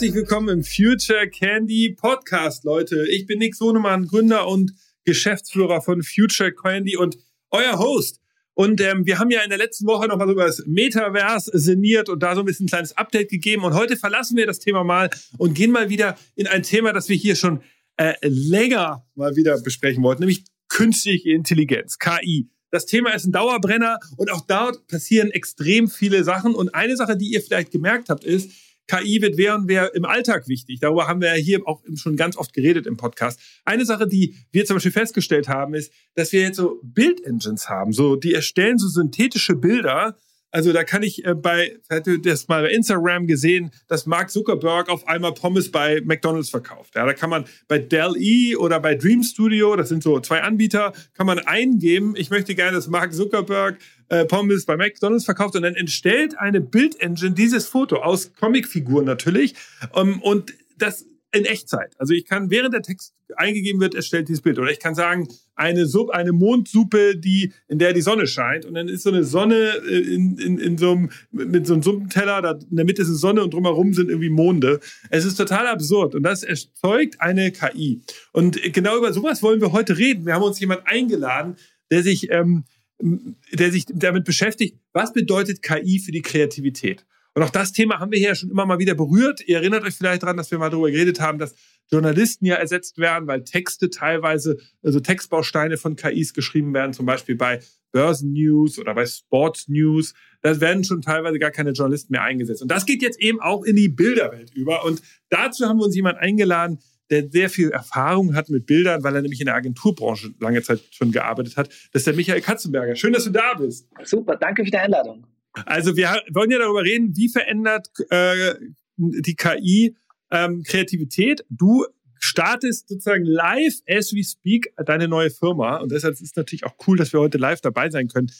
Herzlich willkommen im Future Candy Podcast, Leute. Ich bin Nick Sonemann, Gründer und Geschäftsführer von Future Candy und euer Host. Und ähm, wir haben ja in der letzten Woche nochmal so über das Metaverse sinniert und da so ein bisschen ein kleines Update gegeben. Und heute verlassen wir das Thema mal und gehen mal wieder in ein Thema, das wir hier schon äh, länger mal wieder besprechen wollten, nämlich künstliche Intelligenz, KI. Das Thema ist ein Dauerbrenner und auch dort passieren extrem viele Sachen. Und eine Sache, die ihr vielleicht gemerkt habt, ist, KI wird wer und wer im Alltag wichtig. Darüber haben wir ja hier auch schon ganz oft geredet im Podcast. Eine Sache, die wir zum Beispiel festgestellt haben, ist, dass wir jetzt so Bildengines haben. So, die erstellen so synthetische Bilder, also da kann ich äh, bei, hätte das mal bei Instagram gesehen, dass Mark Zuckerberg auf einmal Pommes bei McDonald's verkauft. Ja, da kann man bei Dell E oder bei Dream Studio, das sind so zwei Anbieter, kann man eingeben, ich möchte gerne, dass Mark Zuckerberg äh, Pommes bei McDonald's verkauft und dann entstellt eine Bildengine dieses Foto aus Comicfiguren natürlich ähm, und das in Echtzeit. Also ich kann, während der Text eingegeben wird, erstellt dieses Bild. Oder ich kann sagen, eine, Suppe, eine Mondsuppe, die, in der die Sonne scheint. Und dann ist so eine Sonne äh, in, in, in so einem, mit so einem Suppenteller, da in der Mitte ist eine Sonne und drumherum sind irgendwie Monde. Es ist total absurd. Und das erzeugt eine KI. Und genau über sowas wollen wir heute reden. Wir haben uns jemand eingeladen, der sich, ähm, der sich damit beschäftigt, was bedeutet KI für die Kreativität? Und auch das Thema haben wir hier schon immer mal wieder berührt. Ihr erinnert euch vielleicht daran, dass wir mal darüber geredet haben, dass Journalisten ja ersetzt werden, weil Texte teilweise, also Textbausteine von KIs geschrieben werden, zum Beispiel bei Börsennews oder bei Sports News. Da werden schon teilweise gar keine Journalisten mehr eingesetzt. Und das geht jetzt eben auch in die Bilderwelt über. Und dazu haben wir uns jemanden eingeladen, der sehr viel Erfahrung hat mit Bildern, weil er nämlich in der Agenturbranche lange Zeit schon gearbeitet hat. Das ist der Michael Katzenberger. Schön, dass du da bist. Super, danke für die Einladung. Also wir wollen ja darüber reden, wie verändert äh, die KI ähm, Kreativität. Du startest sozusagen live as we speak deine neue Firma und deshalb ist es natürlich auch cool, dass wir heute live dabei sein können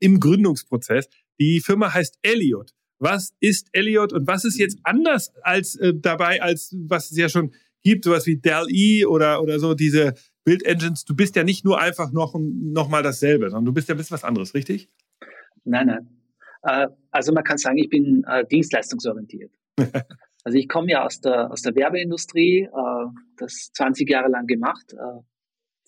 im Gründungsprozess. Die Firma heißt Elliot. Was ist Elliot und was ist jetzt anders als äh, dabei, als was es ja schon gibt, sowas wie Dell E oder, oder so diese Build Engines. Du bist ja nicht nur einfach noch, noch mal dasselbe, sondern du bist ja ein bisschen was anderes, richtig? Nein, nein. Äh, also man kann sagen, ich bin äh, dienstleistungsorientiert. also ich komme ja aus der, aus der Werbeindustrie, äh, das 20 Jahre lang gemacht,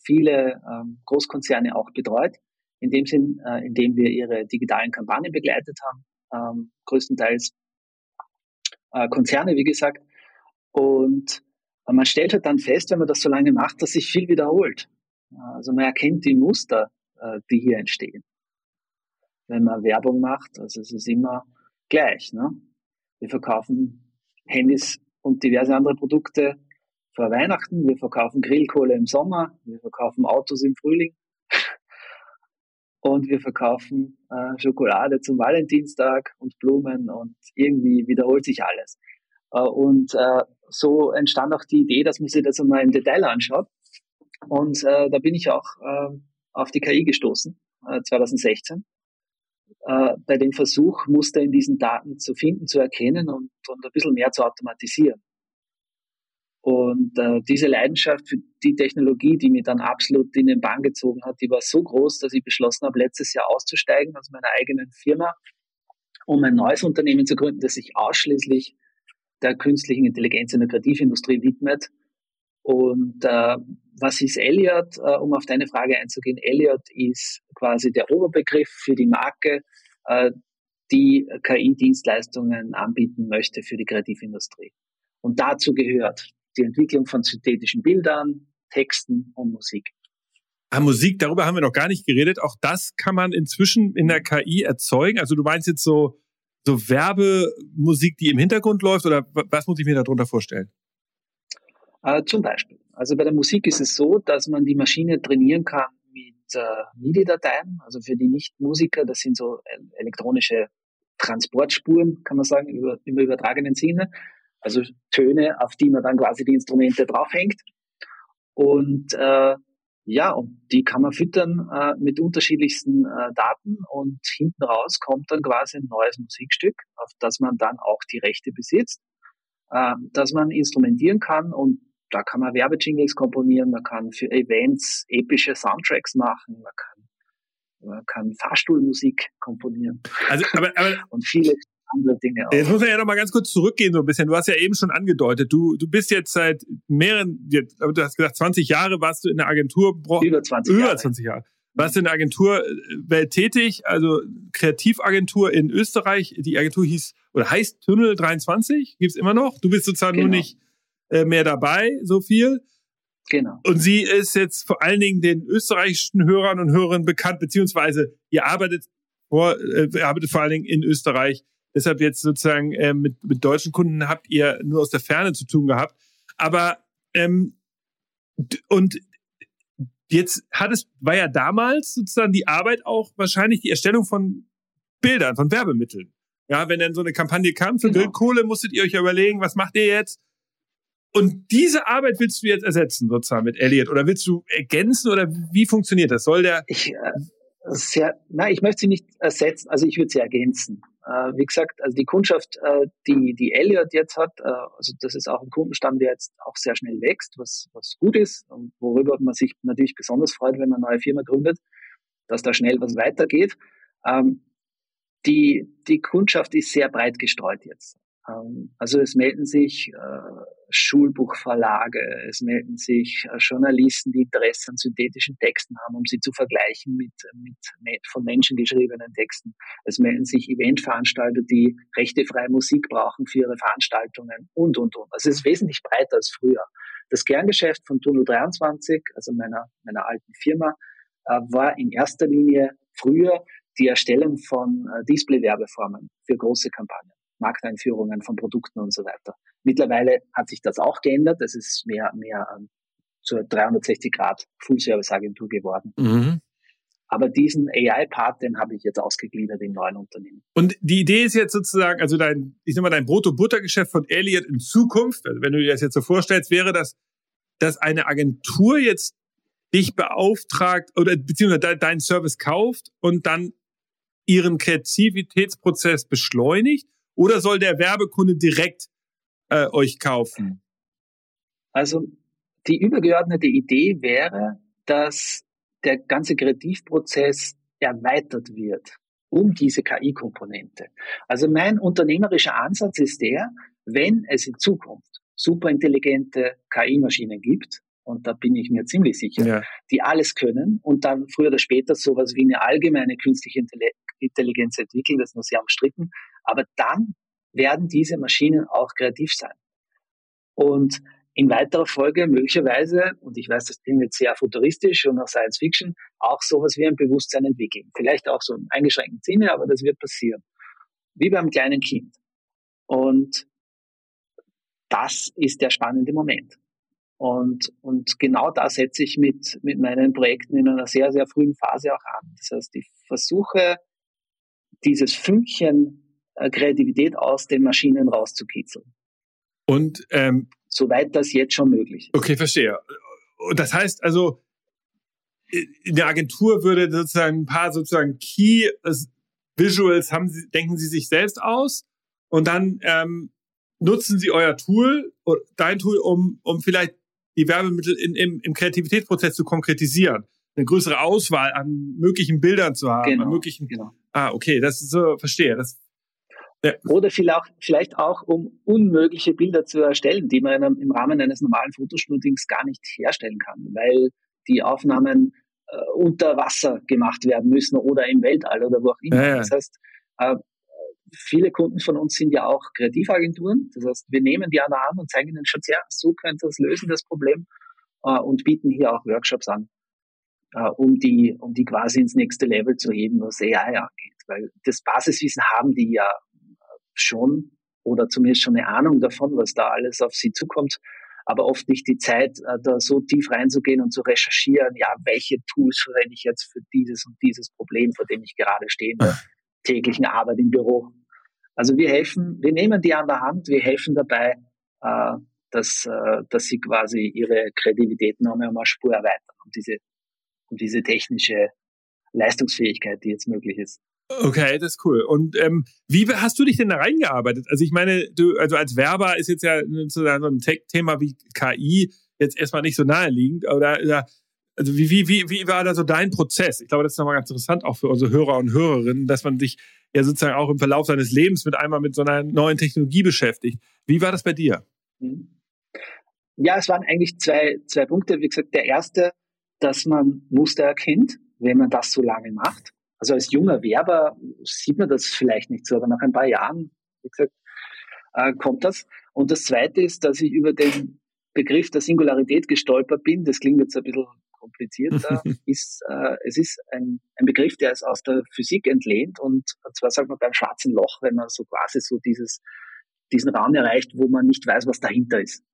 viele ähm, Großkonzerne auch betreut, in dem Sinn, indem wir ihre digitalen Kampagnen begleitet haben, ähm, größtenteils Konzerne, wie gesagt. Und man stellt halt dann fest, wenn man das so lange macht, dass sich viel wiederholt. Also man erkennt die Muster, die hier entstehen wenn man Werbung macht. Also es ist immer gleich. Ne? Wir verkaufen Handys und diverse andere Produkte vor Weihnachten. Wir verkaufen Grillkohle im Sommer. Wir verkaufen Autos im Frühling. Und wir verkaufen äh, Schokolade zum Valentinstag und Blumen und irgendwie wiederholt sich alles. Äh, und äh, so entstand auch die Idee, dass man sich das einmal im Detail anschaut. Und äh, da bin ich auch äh, auf die KI gestoßen, äh, 2016 äh, bei dem Versuch, Muster in diesen Daten zu finden, zu erkennen und, und ein bisschen mehr zu automatisieren. Und äh, diese Leidenschaft für die Technologie, die mir dann absolut in den Bann gezogen hat, die war so groß, dass ich beschlossen habe, letztes Jahr auszusteigen aus meiner eigenen Firma, um ein neues Unternehmen zu gründen, das sich ausschließlich der künstlichen Intelligenz in der Kreativindustrie widmet und äh, was ist Elliot? Äh, um auf deine Frage einzugehen, Elliot ist quasi der Oberbegriff für die Marke, äh, die KI-Dienstleistungen anbieten möchte für die Kreativindustrie. Und dazu gehört die Entwicklung von synthetischen Bildern, Texten und Musik. Ah, Musik, darüber haben wir noch gar nicht geredet. Auch das kann man inzwischen in der KI erzeugen. Also du meinst jetzt so, so Werbemusik, die im Hintergrund läuft oder was muss ich mir darunter vorstellen? Äh, zum Beispiel. Also bei der Musik ist es so, dass man die Maschine trainieren kann mit äh, MIDI-Dateien, also für die Nicht-Musiker, das sind so elektronische Transportspuren, kann man sagen, über, im übertragenen Sinne. Also Töne, auf die man dann quasi die Instrumente draufhängt. Und äh, ja, und die kann man füttern äh, mit unterschiedlichsten äh, Daten und hinten raus kommt dann quasi ein neues Musikstück, auf das man dann auch die Rechte besitzt, äh, dass man instrumentieren kann und da kann man Werbejingles komponieren, man kann für Events epische Soundtracks machen, man kann, man kann Fahrstuhlmusik komponieren. Also, aber, aber, und viele andere Dinge auch. Jetzt muss man ja noch mal ganz kurz zurückgehen so ein bisschen. Du hast ja eben schon angedeutet, du, du bist jetzt seit mehreren, du hast gesagt 20 Jahre warst du in der Agentur. Über 20 Jahre. Über 20 Jahre. Warst du in der Agenturwelt äh, tätig, also Kreativagentur in Österreich. Die Agentur hieß oder heißt Tunnel 23, gibt's immer noch. Du bist sozusagen genau. nur nicht äh, mehr dabei, so viel. Genau. Und sie ist jetzt vor allen Dingen den österreichischen Hörern und Hörern bekannt, beziehungsweise ihr arbeitet vor, äh, arbeitet vor allen Dingen in Österreich. Deshalb jetzt sozusagen äh, mit, mit deutschen Kunden habt ihr nur aus der Ferne zu tun gehabt. Aber ähm, und jetzt hat es, war ja damals sozusagen die Arbeit auch wahrscheinlich die Erstellung von Bildern, von Werbemitteln. Ja, wenn dann so eine Kampagne kam für genau. Grillkohle, musstet ihr euch überlegen, was macht ihr jetzt? Und diese Arbeit willst du jetzt ersetzen, sozusagen mit Elliot? Oder willst du ergänzen oder wie funktioniert das? Soll der. Ich, äh, sehr, nein, ich möchte sie nicht ersetzen, also ich würde sie ergänzen. Äh, wie gesagt, also die Kundschaft, äh, die, die Elliot jetzt hat, äh, also das ist auch ein Kundenstamm, der jetzt auch sehr schnell wächst, was, was gut ist und worüber man sich natürlich besonders freut, wenn man eine neue Firma gründet, dass da schnell was weitergeht. Ähm, die, die Kundschaft ist sehr breit gestreut jetzt. Ähm, also es melden sich äh, Schulbuchverlage, es melden sich äh, Journalisten, die Interesse an synthetischen Texten haben, um sie zu vergleichen mit, mit von Menschen geschriebenen Texten. Es melden sich Eventveranstalter, die rechtefreie Musik brauchen für ihre Veranstaltungen und, und, und. Also es ist wesentlich breiter als früher. Das Kerngeschäft von Tunnel 23, also meiner, meiner alten Firma, äh, war in erster Linie früher die Erstellung von Display-Werbeformen für große Kampagnen. Markteinführungen von Produkten und so weiter. Mittlerweile hat sich das auch geändert. Es ist mehr, mehr ähm, zur 360 Grad Full-Service-Agentur geworden. Mhm. Aber diesen AI-Part, den habe ich jetzt ausgegliedert im neuen Unternehmen. Und die Idee ist jetzt sozusagen, also dein, ich sag mal, dein Brutto-Butter-Geschäft von Elliot in Zukunft, also wenn du dir das jetzt so vorstellst, wäre das, dass eine Agentur jetzt dich beauftragt oder beziehungsweise deinen Service kauft und dann ihren Kreativitätsprozess beschleunigt oder soll der Werbekunde direkt äh, euch kaufen? Also die übergeordnete Idee wäre, dass der ganze Kreativprozess erweitert wird um diese KI-Komponente. Also mein unternehmerischer Ansatz ist der, wenn es in Zukunft superintelligente KI-Maschinen gibt, und da bin ich mir ziemlich sicher, ja. die alles können und dann früher oder später sowas wie eine allgemeine künstliche Intelligenz entwickeln, das ist nur sehr umstritten, aber dann werden diese Maschinen auch kreativ sein. Und in weiterer Folge möglicherweise, und ich weiß, das klingt jetzt sehr futuristisch und nach Science Fiction, auch sowas wie ein Bewusstsein entwickeln. Vielleicht auch so im eingeschränkten Sinne, aber das wird passieren. Wie beim kleinen Kind. Und das ist der spannende Moment. Und, und genau da setze ich mit, mit meinen Projekten in einer sehr, sehr frühen Phase auch an. Das heißt, ich versuche, dieses Fünkchen Kreativität aus den Maschinen rauszukitzeln. Und ähm, soweit das jetzt schon möglich ist. Okay, verstehe. Das heißt also, in der Agentur würde sozusagen ein paar sozusagen Key Visuals haben Sie, denken Sie sich selbst aus und dann ähm, nutzen Sie euer Tool, dein Tool, um, um vielleicht die Werbemittel in, im, im Kreativitätsprozess zu konkretisieren, eine größere Auswahl an möglichen Bildern zu haben, genau, möglichen. Genau. Ah, okay, das ist so, verstehe. Das ja. Oder vielleicht auch, um unmögliche Bilder zu erstellen, die man im Rahmen eines normalen Fotoshootings gar nicht herstellen kann, weil die Aufnahmen äh, unter Wasser gemacht werden müssen oder im Weltall oder wo auch immer. Ja. Das heißt, äh, viele Kunden von uns sind ja auch Kreativagenturen. Das heißt, wir nehmen die an der Hand und zeigen ihnen schon, ja, so könnte das lösen, das Problem, äh, und bieten hier auch Workshops an, äh, um die, um die quasi ins nächste Level zu heben, was AI angeht. Weil das Basiswissen haben die ja schon oder zumindest schon eine Ahnung davon, was da alles auf sie zukommt, aber oft nicht die Zeit, äh, da so tief reinzugehen und zu recherchieren, ja, welche Tools verwende ich jetzt für dieses und dieses Problem, vor dem ich gerade stehe in der täglichen Arbeit im Büro. Also wir helfen, wir nehmen die an der Hand, wir helfen dabei, äh, dass, äh, dass sie quasi ihre Kreativität noch einmal Spur erweitern um diese, um diese technische Leistungsfähigkeit, die jetzt möglich ist. Okay, das ist cool. Und ähm, wie hast du dich denn da reingearbeitet? Also ich meine, du, also als Werber ist jetzt ja so ein Tech-Thema wie KI jetzt erstmal nicht so naheliegend. Oder also wie, wie, wie, wie war da so dein Prozess? Ich glaube, das ist nochmal ganz interessant auch für unsere Hörer und Hörerinnen, dass man sich ja sozusagen auch im Verlauf seines Lebens mit einmal mit so einer neuen Technologie beschäftigt. Wie war das bei dir? Mhm. Ja, es waren eigentlich zwei, zwei Punkte. Wie gesagt, der erste, dass man Muster erkennt, wenn man das so lange macht. Also als junger Werber sieht man das vielleicht nicht so, aber nach ein paar Jahren, wie gesagt, äh, kommt das. Und das zweite ist, dass ich über den Begriff der Singularität gestolpert bin. Das klingt jetzt ein bisschen komplizierter. ist, äh, es ist ein, ein Begriff, der ist aus der Physik entlehnt und zwar sagt man beim schwarzen Loch, wenn man so quasi so dieses, diesen Raum erreicht, wo man nicht weiß, was dahinter ist.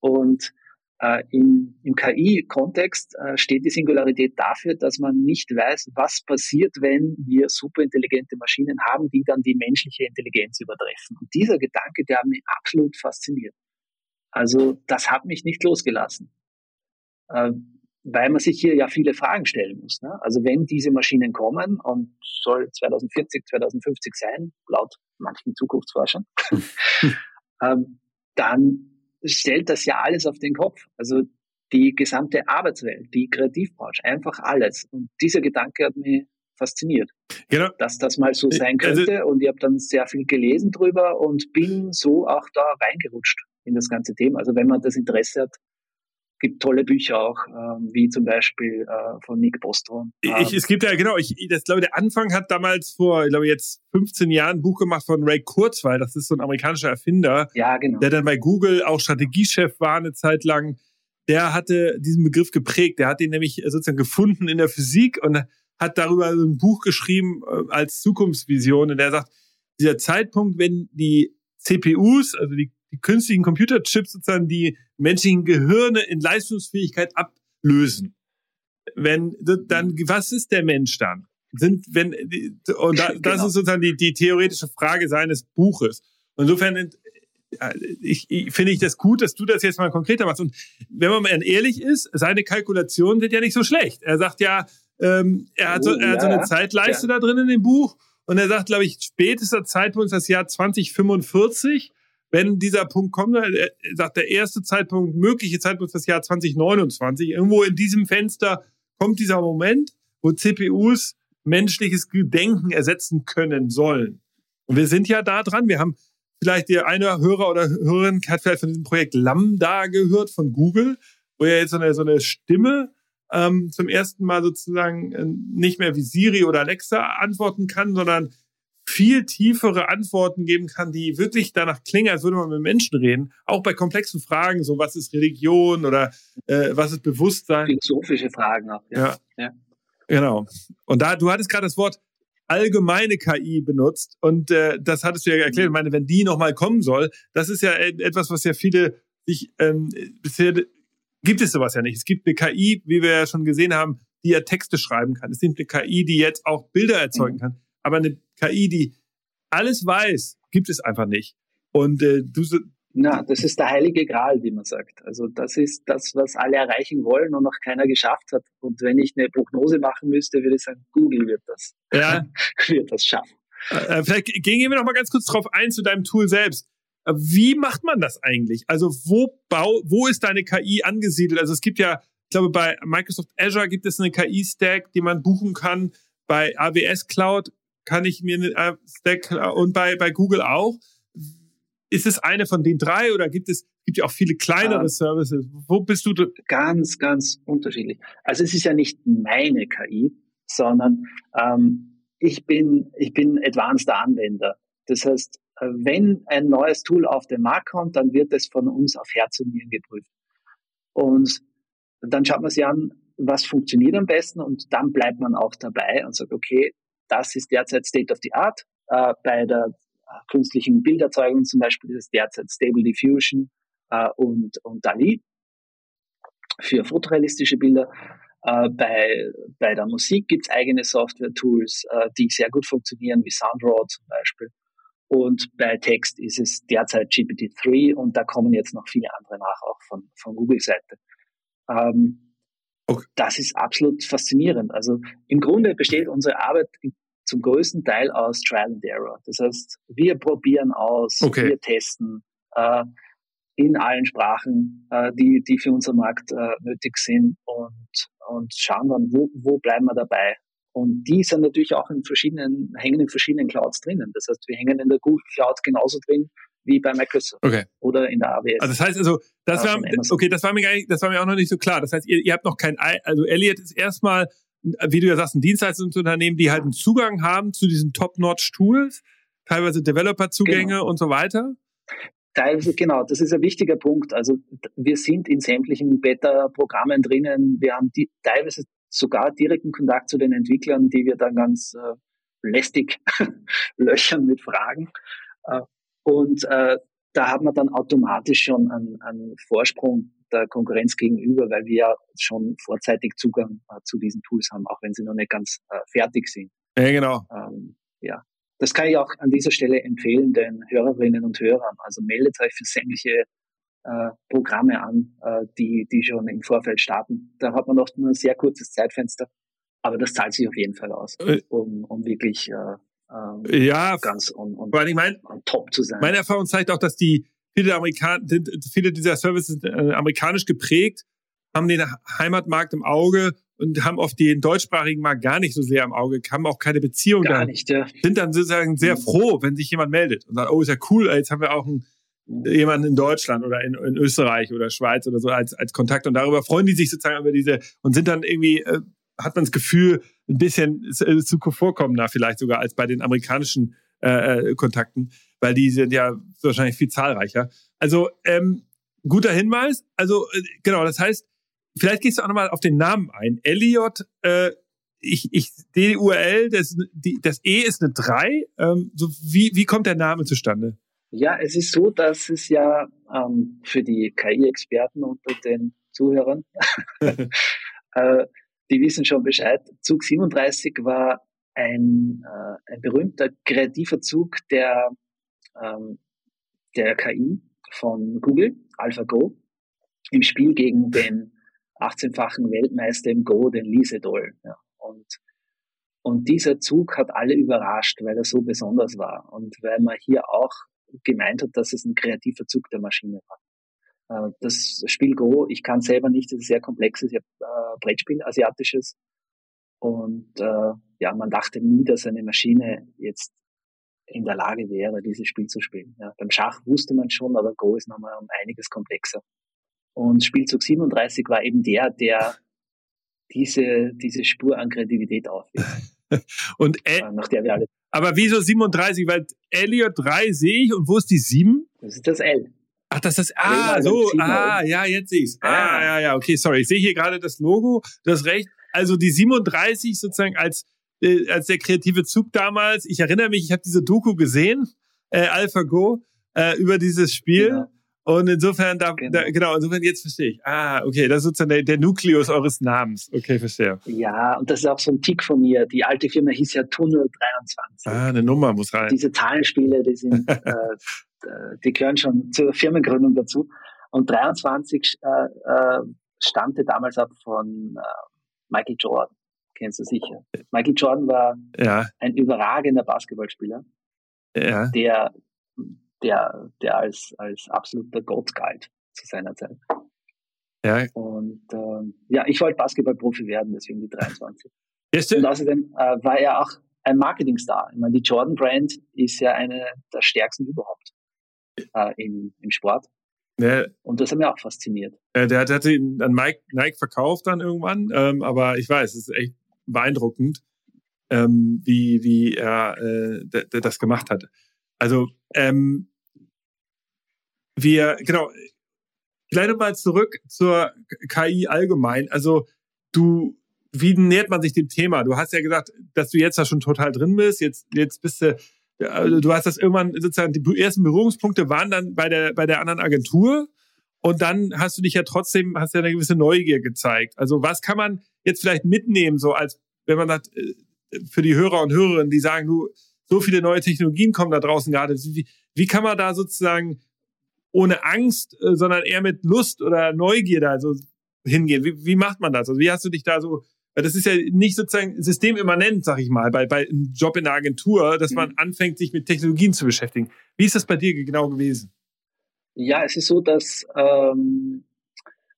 Und äh, im, im KI-Kontext äh, steht die Singularität dafür, dass man nicht weiß, was passiert, wenn wir superintelligente Maschinen haben, die dann die menschliche Intelligenz übertreffen. Und dieser Gedanke, der hat mich absolut fasziniert. Also das hat mich nicht losgelassen, äh, weil man sich hier ja viele Fragen stellen muss. Ne? Also wenn diese Maschinen kommen und soll 2040, 2050 sein, laut manchen Zukunftsforschern, ähm, dann stellt das ja alles auf den Kopf. Also die gesamte Arbeitswelt, die Kreativbranche, einfach alles. Und dieser Gedanke hat mich fasziniert, genau. dass das mal so sein also könnte. Also, und ich habe dann sehr viel gelesen drüber und bin so auch da reingerutscht in das ganze Thema. Also wenn man das Interesse hat, gibt tolle Bücher auch, ähm, wie zum Beispiel äh, von Nick Bostrom. Ähm, ich, es gibt ja, genau, ich das glaube, der Anfang hat damals vor, ich glaube, jetzt 15 Jahren ein Buch gemacht von Ray Kurzweil, das ist so ein amerikanischer Erfinder, ja, genau. der dann bei Google auch Strategiechef war eine Zeit lang. Der hatte diesen Begriff geprägt, der hat ihn nämlich sozusagen gefunden in der Physik und hat darüber ein Buch geschrieben äh, als Zukunftsvision und der sagt, dieser Zeitpunkt, wenn die CPUs, also die die künstlichen Computerchips sozusagen die menschlichen Gehirne in Leistungsfähigkeit ablösen. Wenn dann was ist der Mensch dann? Sind wenn und da, das genau. ist sozusagen die, die theoretische Frage seines Buches. Insofern äh, ich, ich, finde ich das gut, dass du das jetzt mal konkreter machst. Und wenn man mal ehrlich ist, seine Kalkulationen sind ja nicht so schlecht. Er sagt ja, ähm, er, hat so, oh, er hat so eine Zeitleiste ja. da drin in dem Buch und er sagt, glaube ich, spätester Zeitpunkt ist das Jahr 2045 wenn dieser Punkt kommt, er sagt der erste Zeitpunkt, mögliche Zeitpunkt ist das Jahr 2029. Irgendwo in diesem Fenster kommt dieser Moment, wo CPUs menschliches Gedenken ersetzen können sollen. Und wir sind ja da dran. Wir haben vielleicht der eine Hörer oder Hörerin hat vielleicht von diesem Projekt Lambda gehört von Google, wo er jetzt so eine, so eine Stimme ähm, zum ersten Mal sozusagen äh, nicht mehr wie Siri oder Alexa antworten kann, sondern viel tiefere Antworten geben kann, die wirklich danach klingen, als würde man mit Menschen reden. Auch bei komplexen Fragen, so was ist Religion oder äh, was ist Bewusstsein. Philosophische Fragen auch. Ja. ja. ja. Genau. Und da, du hattest gerade das Wort allgemeine KI benutzt und äh, das hattest du ja erklärt. Ich meine, wenn die nochmal kommen soll, das ist ja etwas, was ja viele sich ähm, bisher gibt es sowas ja nicht. Es gibt eine KI, wie wir ja schon gesehen haben, die ja Texte schreiben kann. Es gibt eine KI, die jetzt auch Bilder erzeugen mhm. kann. Aber eine KI, die alles weiß, gibt es einfach nicht. Und äh, du na, das ist der heilige Gral, wie man sagt. Also das ist das, was alle erreichen wollen und noch keiner geschafft hat. Und wenn ich eine Prognose machen müsste, würde ich sagen, Google wird das, ja. wird das schaffen. Äh, vielleicht gehen wir noch mal ganz kurz drauf ein zu deinem Tool selbst. Äh, wie macht man das eigentlich? Also wo bau, wo ist deine KI angesiedelt? Also es gibt ja, ich glaube, bei Microsoft Azure gibt es eine KI-Stack, die man buchen kann. Bei AWS Cloud kann ich mir eine äh, Stack und bei, bei Google auch. Ist es eine von den drei oder gibt es gibt ja auch viele kleinere uh, Services? Wo bist du? Ganz, ganz unterschiedlich. Also es ist ja nicht meine KI, sondern ähm, ich bin ich bin Advanced Anwender. Das heißt, äh, wenn ein neues Tool auf den Markt kommt, dann wird es von uns auf Herz und Nieren geprüft. Und dann schaut man sich an, was funktioniert am besten und dann bleibt man auch dabei und sagt, okay, das ist derzeit State of the Art. Äh, bei der künstlichen Bilderzeugung zum Beispiel ist es derzeit Stable Diffusion äh, und, und DALI für fotorealistische Bilder. Äh, bei, bei der Musik gibt es eigene Software-Tools, äh, die sehr gut funktionieren, wie SoundRaw zum Beispiel. Und bei Text ist es derzeit GPT-3 und da kommen jetzt noch viele andere nach, auch von, von Google-Seite. Ähm, Okay. Das ist absolut faszinierend. Also im Grunde besteht unsere Arbeit zum größten Teil aus Trial and Error. Das heißt, wir probieren aus, okay. wir testen. Äh, in allen Sprachen, äh, die, die für unseren Markt äh, nötig sind und, und schauen dann, wo, wo bleiben wir dabei. Und die sind natürlich auch in verschiedenen, hängen in verschiedenen Clouds drinnen. Das heißt, wir hängen in der Google Cloud genauso drin wie bei Microsoft okay. oder in der AWS. Also das heißt also, das war, okay, das war mir gar nicht, das war mir auch noch nicht so klar. Das heißt, ihr, ihr habt noch kein, also Elliot ist erstmal, wie du ja sagst, ein Dienstleistungsunternehmen, die halt einen Zugang haben zu diesen Top-Notch-Tools, teilweise Developer-Zugänge genau. und so weiter. Teilweise, genau, das ist ein wichtiger Punkt. Also wir sind in sämtlichen Beta-Programmen drinnen. Wir haben die, teilweise sogar direkten Kontakt zu den Entwicklern, die wir dann ganz äh, lästig löchern mit Fragen. Äh, und äh, da hat man dann automatisch schon einen, einen Vorsprung der Konkurrenz gegenüber, weil wir ja schon vorzeitig Zugang äh, zu diesen Tools haben, auch wenn sie noch nicht ganz äh, fertig sind. Ja, genau. Ähm, ja, das kann ich auch an dieser Stelle empfehlen den Hörerinnen und Hörern. Also meldet euch für sämtliche äh, Programme an, äh, die, die schon im Vorfeld starten. Da hat man oft nur ein sehr kurzes Zeitfenster, aber das zahlt sich auf jeden Fall aus, äh. um, um wirklich äh, ähm, ja, ganz on, on, weil ich mein, top zu sein. Meine Erfahrung zeigt auch, dass die viele, Amerikan viele dieser Services äh, amerikanisch geprägt, haben den Heimatmarkt im Auge und haben oft den deutschsprachigen Markt gar nicht so sehr im Auge, haben auch keine Beziehung gar da. nicht, ja. Sind dann sozusagen sehr mhm. froh, wenn sich jemand meldet und sagt, oh, ist ja cool, jetzt haben wir auch einen, mhm. jemanden in Deutschland oder in, in, Österreich oder Schweiz oder so als, als Kontakt und darüber freuen die sich sozusagen über diese und sind dann irgendwie, äh, hat man das Gefühl, ein bisschen äh, zu vorkommender vielleicht sogar als bei den amerikanischen äh, äh, Kontakten, weil die sind ja wahrscheinlich viel zahlreicher. Also ähm, guter Hinweis. Also äh, genau, das heißt, vielleicht gehst du auch nochmal auf den Namen ein. Elliot, äh, ich, ich, DUL, das, die, das E ist eine 3. Ähm, so wie, wie kommt der Name zustande? Ja, es ist so, dass es ja ähm, für die KI-Experten unter den Zuhörern, äh, die wissen schon Bescheid, Zug 37 war ein, äh, ein berühmter kreativer Zug der, ähm, der KI von Google, AlphaGo, im Spiel gegen den 18-fachen Weltmeister im Go, den Lisedol. Ja. Und, und dieser Zug hat alle überrascht, weil er so besonders war und weil man hier auch gemeint hat, dass es ein kreativer Zug der Maschine war. Äh, das Spiel Go, ich kann selber nicht, es ist sehr komplexes, äh, Brettspiel, asiatisches. Und äh, ja, man dachte nie, dass eine Maschine jetzt in der Lage wäre, dieses Spiel zu spielen. Ja, beim Schach wusste man schon, aber Go ist nochmal um einiges komplexer. Und Spielzug 37 war eben der, der diese, diese Spur an Kreativität aufwies. und äh, nach der wir alle. Aber wieso 37? Weil Elliot 3 sehe ich und wo ist die 7? Das ist das L. Ach, das ist, ah, so, ah, ja, jetzt sehe ich's. Ah, ja, ja, okay, sorry. Ich sehe hier gerade das Logo, das recht. Also die 37 sozusagen als, äh, als der kreative Zug damals. Ich erinnere mich, ich habe diese Doku gesehen, äh, AlphaGo, äh, über dieses Spiel. Genau. Und insofern, da, genau. da, genau, insofern jetzt verstehe ich. Ah, okay, das ist sozusagen der, der Nukleus eures Namens. Okay, verstehe. Ja, und das ist auch so ein Tick von mir. Die alte Firma hieß ja Tunnel 23. Ah, eine Nummer muss rein. Diese Zahlenspiele, die sind, äh, die gehören schon zur Firmengründung dazu. Und 23 äh, äh, stammte damals ab von äh, Michael Jordan. Kennst du sicher. Michael Jordan war ja. ein überragender Basketballspieler, ja. der der, der als, als absoluter Gott galt zu seiner Zeit. Ja. Und ähm, ja, ich wollte Basketballprofi werden, deswegen die 23. Ist Und außerdem äh, war er auch ein Marketingstar. Ich meine, die Jordan Brand ist ja eine der stärksten überhaupt äh, im, im Sport. Ja. Und das hat mich auch fasziniert. Äh, der, der hatte ihn an Mike, Nike verkauft dann irgendwann, ähm, aber ich weiß, es ist echt beeindruckend, ähm, wie, wie er äh, das gemacht hat. Also ähm, wir, genau, vielleicht mal zurück zur KI allgemein. Also du, wie nähert man sich dem Thema? Du hast ja gesagt, dass du jetzt da schon total drin bist. Jetzt, jetzt bist du, du hast das irgendwann sozusagen, die ersten Berührungspunkte waren dann bei der, bei der anderen Agentur. Und dann hast du dich ja trotzdem, hast ja eine gewisse Neugier gezeigt. Also was kann man jetzt vielleicht mitnehmen, so als, wenn man sagt, äh, für die Hörer und Hörerinnen, die sagen, du, so viele neue Technologien kommen da draußen gerade. Wie, wie kann man da sozusagen ohne Angst, äh, sondern eher mit Lust oder Neugier da so hingehen? Wie, wie macht man das? Also wie hast du dich da so das ist ja nicht sozusagen systemimmanent, sag ich mal, bei, bei einem Job in der Agentur, dass man mhm. anfängt, sich mit Technologien zu beschäftigen. Wie ist das bei dir genau gewesen? Ja, es ist so, dass ähm,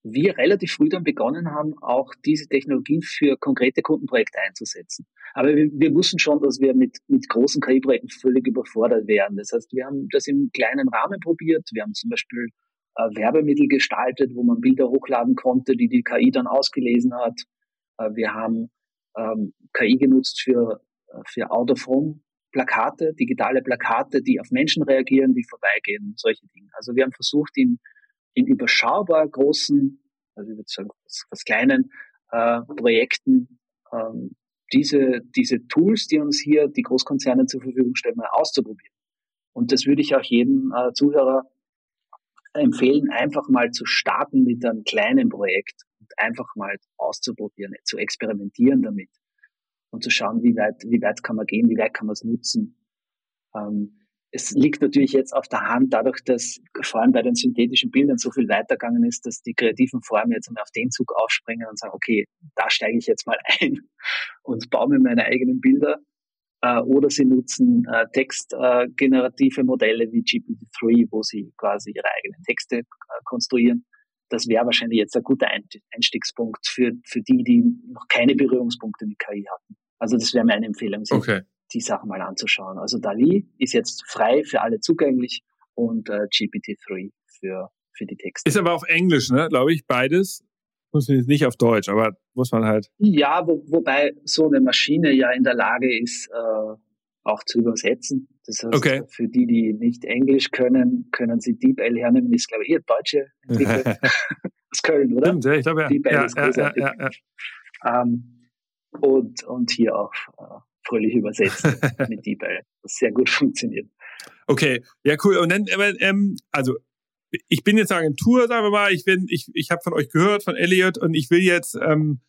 wir relativ früh dann begonnen haben, auch diese Technologien für konkrete Kundenprojekte einzusetzen. Aber wir, wir wussten schon, dass wir mit, mit großen KI-Projekten völlig überfordert wären. Das heißt, wir haben das im kleinen Rahmen probiert. Wir haben zum Beispiel äh, Werbemittel gestaltet, wo man Bilder hochladen konnte, die die KI dann ausgelesen hat. Äh, wir haben ähm, KI genutzt für, äh, für Out-of-Home-Plakate, digitale Plakate, die auf Menschen reagieren, die vorbeigehen, solche Dinge. Also wir haben versucht, in in überschaubar großen, also ich würde sagen, was, kleinen äh, Projekten ähm, diese, diese Tools, die uns hier die Großkonzerne zur Verfügung stellen, mal auszuprobieren. Und das würde ich auch jedem äh, Zuhörer empfehlen, einfach mal zu starten mit einem kleinen Projekt einfach mal auszuprobieren, zu experimentieren damit und zu schauen, wie weit, wie weit kann man gehen, wie weit kann man es nutzen. Ähm, es liegt natürlich jetzt auf der Hand, dadurch, dass vor allem bei den synthetischen Bildern so viel weitergegangen ist, dass die kreativen Formen jetzt einmal auf den Zug aufspringen und sagen, okay, da steige ich jetzt mal ein und baue mir meine eigenen Bilder. Äh, oder sie nutzen äh, textgenerative Modelle wie GPT-3, wo sie quasi ihre eigenen Texte äh, konstruieren. Das wäre wahrscheinlich jetzt ein guter Einstiegspunkt für, für die, die noch keine Berührungspunkte mit KI hatten. Also das wäre meine Empfehlung. Okay die Sachen mal anzuschauen. Also DALI ist jetzt frei für alle zugänglich und äh, GPT-3 für, für die Texte. Ist aber auf Englisch, ne, glaube ich, beides. Muss man jetzt nicht auf Deutsch, aber muss man halt. Ja, wo, wobei so eine Maschine ja in der Lage ist, äh, auch zu übersetzen. Das heißt, okay. für die, die nicht Englisch können, können sie DeepL hernehmen. Ist, glaube ich, ihr deutsche Entwickler aus Köln, oder? Stimmt, ja, ich glaube, ja. DeepL ja, ist großartig. Ja, ja, ja. Ähm, und, und hier auch äh, fröhlich übersetzt mit DeepL. Das sehr gut funktioniert. Okay, ja cool. Und dann, ähm, also ich bin jetzt Agentur, sagen wir mal, ich bin, ich, ich habe von euch gehört, von Elliot, und ich will jetzt ähm,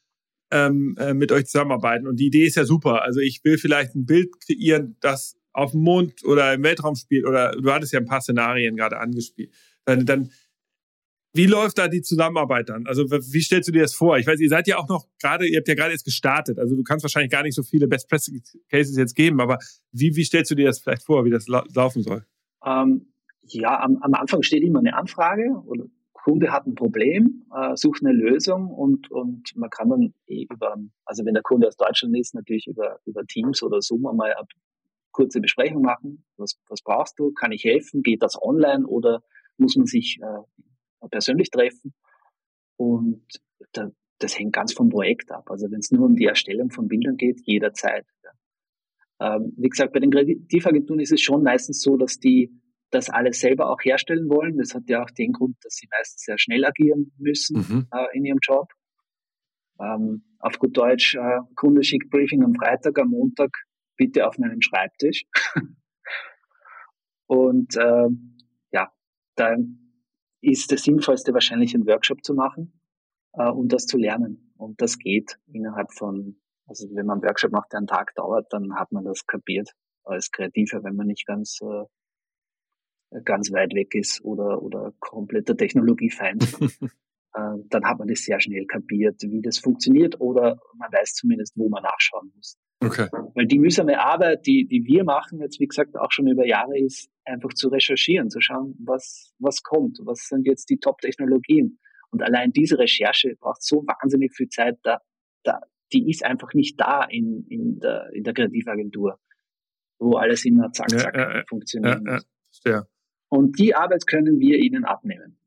ähm, äh, mit euch zusammenarbeiten. Und die Idee ist ja super. Also ich will vielleicht ein Bild kreieren, das auf dem Mond oder im Weltraum spielt, oder du hattest ja ein paar Szenarien gerade angespielt. Dann, dann wie läuft da die Zusammenarbeit dann? Also wie stellst du dir das vor? Ich weiß, ihr seid ja auch noch gerade, ihr habt ja gerade jetzt gestartet. Also du kannst wahrscheinlich gar nicht so viele Best Practice Cases jetzt geben, aber wie, wie stellst du dir das vielleicht vor, wie das laufen soll? Ähm, ja, am, am Anfang steht immer eine Anfrage oder Kunde hat ein Problem, äh, sucht eine Lösung und, und man kann dann eh über, also wenn der Kunde aus Deutschland ist, natürlich über, über Teams oder Zoom einmal eine kurze Besprechung machen. Was, was brauchst du? Kann ich helfen? Geht das online oder muss man sich äh, persönlich treffen. Und da, das hängt ganz vom Projekt ab. Also wenn es nur um die Erstellung von Bildern geht, jederzeit. Ja. Ähm, wie gesagt, bei den Kreativagenturen ist es schon meistens so, dass die das alles selber auch herstellen wollen. Das hat ja auch den Grund, dass sie meistens sehr schnell agieren müssen mhm. äh, in ihrem Job. Ähm, auf gut Deutsch, äh, Kunde schickt Briefing am Freitag, am Montag bitte auf meinen Schreibtisch. Und äh, ja, da ist das Sinnvollste wahrscheinlich einen Workshop zu machen äh, um das zu lernen. Und das geht innerhalb von, also wenn man einen Workshop macht, der einen Tag dauert, dann hat man das kapiert als Kreativer, wenn man nicht ganz äh, ganz weit weg ist oder oder kompletter Technologiefeind. äh, dann hat man das sehr schnell kapiert, wie das funktioniert oder man weiß zumindest, wo man nachschauen muss. Okay. Weil die mühsame Arbeit, die, die wir machen, jetzt wie gesagt auch schon über Jahre, ist einfach zu recherchieren, zu schauen, was, was kommt, was sind jetzt die Top-Technologien. Und allein diese Recherche braucht so wahnsinnig viel Zeit, da, da, die ist einfach nicht da in, in, der, in der Kreativagentur, wo alles immer zack, zack ja, ja, funktioniert. Ja, ja. Und die Arbeit können wir ihnen abnehmen.